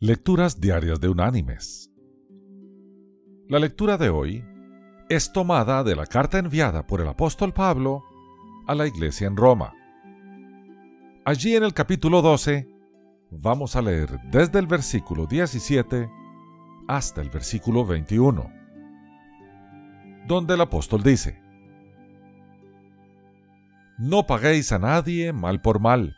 Lecturas Diarias de Unánimes. La lectura de hoy es tomada de la carta enviada por el apóstol Pablo a la iglesia en Roma. Allí en el capítulo 12 vamos a leer desde el versículo 17 hasta el versículo 21, donde el apóstol dice, No paguéis a nadie mal por mal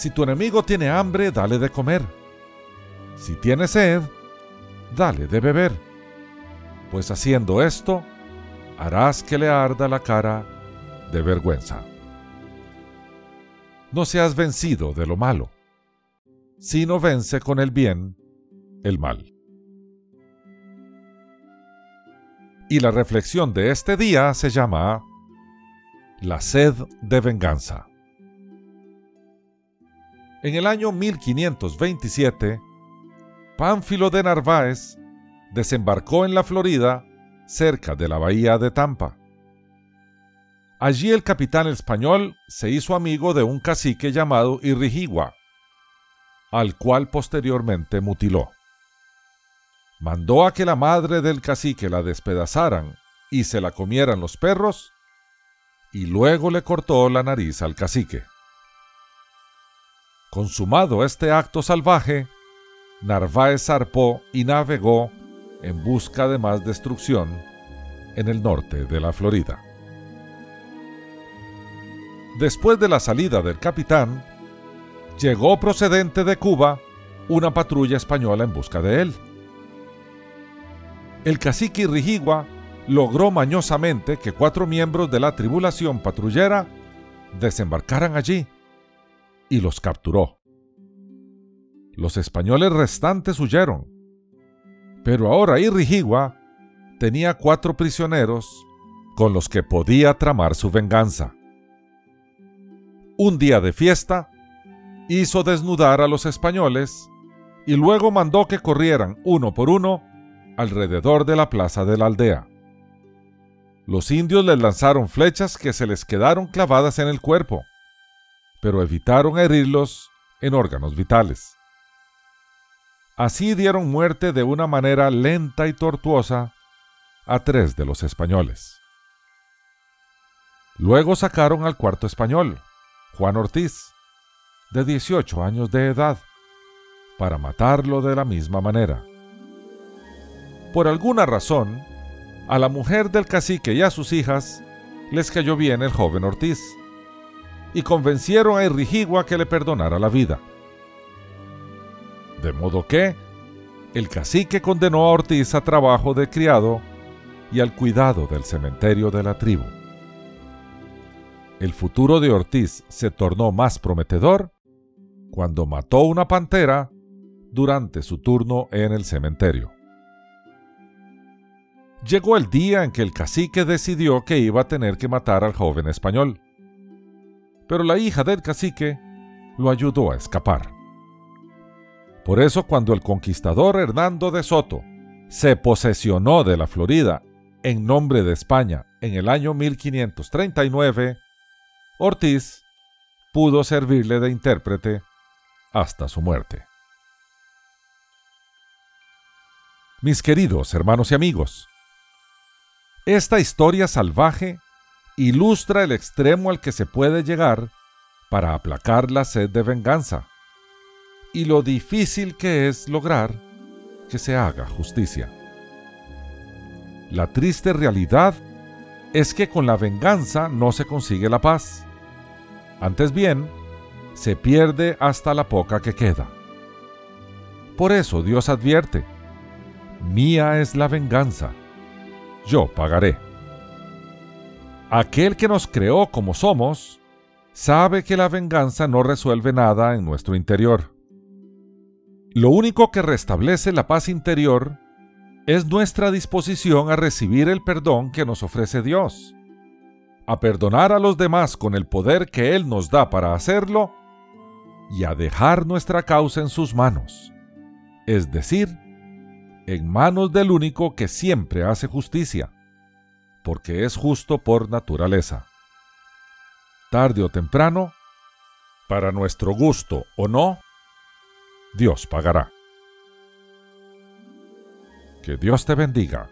si tu enemigo tiene hambre, dale de comer. Si tiene sed, dale de beber. Pues haciendo esto, harás que le arda la cara de vergüenza. No seas vencido de lo malo, sino vence con el bien el mal. Y la reflexión de este día se llama La sed de venganza. En el año 1527, Pánfilo de Narváez desembarcó en la Florida, cerca de la bahía de Tampa. Allí el capitán español se hizo amigo de un cacique llamado Irrigigua, al cual posteriormente mutiló. Mandó a que la madre del cacique la despedazaran y se la comieran los perros, y luego le cortó la nariz al cacique. Consumado este acto salvaje, Narváez zarpó y navegó en busca de más destrucción en el norte de la Florida. Después de la salida del capitán, llegó procedente de Cuba una patrulla española en busca de él. El cacique Rijigua logró mañosamente que cuatro miembros de la tribulación patrullera desembarcaran allí y los capturó. Los españoles restantes huyeron, pero ahora Irrigigua tenía cuatro prisioneros con los que podía tramar su venganza. Un día de fiesta, hizo desnudar a los españoles y luego mandó que corrieran uno por uno alrededor de la plaza de la aldea. Los indios les lanzaron flechas que se les quedaron clavadas en el cuerpo pero evitaron herirlos en órganos vitales. Así dieron muerte de una manera lenta y tortuosa a tres de los españoles. Luego sacaron al cuarto español, Juan Ortiz, de 18 años de edad, para matarlo de la misma manera. Por alguna razón, a la mujer del cacique y a sus hijas les cayó bien el joven Ortiz y convencieron a Irrigigua que le perdonara la vida. De modo que el cacique condenó a Ortiz a trabajo de criado y al cuidado del cementerio de la tribu. El futuro de Ortiz se tornó más prometedor cuando mató una pantera durante su turno en el cementerio. Llegó el día en que el cacique decidió que iba a tener que matar al joven español pero la hija del cacique lo ayudó a escapar. Por eso cuando el conquistador Hernando de Soto se posesionó de la Florida en nombre de España en el año 1539, Ortiz pudo servirle de intérprete hasta su muerte. Mis queridos hermanos y amigos, esta historia salvaje ilustra el extremo al que se puede llegar para aplacar la sed de venganza y lo difícil que es lograr que se haga justicia. La triste realidad es que con la venganza no se consigue la paz. Antes bien, se pierde hasta la poca que queda. Por eso Dios advierte, mía es la venganza, yo pagaré. Aquel que nos creó como somos, sabe que la venganza no resuelve nada en nuestro interior. Lo único que restablece la paz interior es nuestra disposición a recibir el perdón que nos ofrece Dios, a perdonar a los demás con el poder que Él nos da para hacerlo y a dejar nuestra causa en sus manos, es decir, en manos del único que siempre hace justicia, porque es justo por naturaleza. Tarde o temprano, para nuestro gusto o no, Dios pagará. Que Dios te bendiga.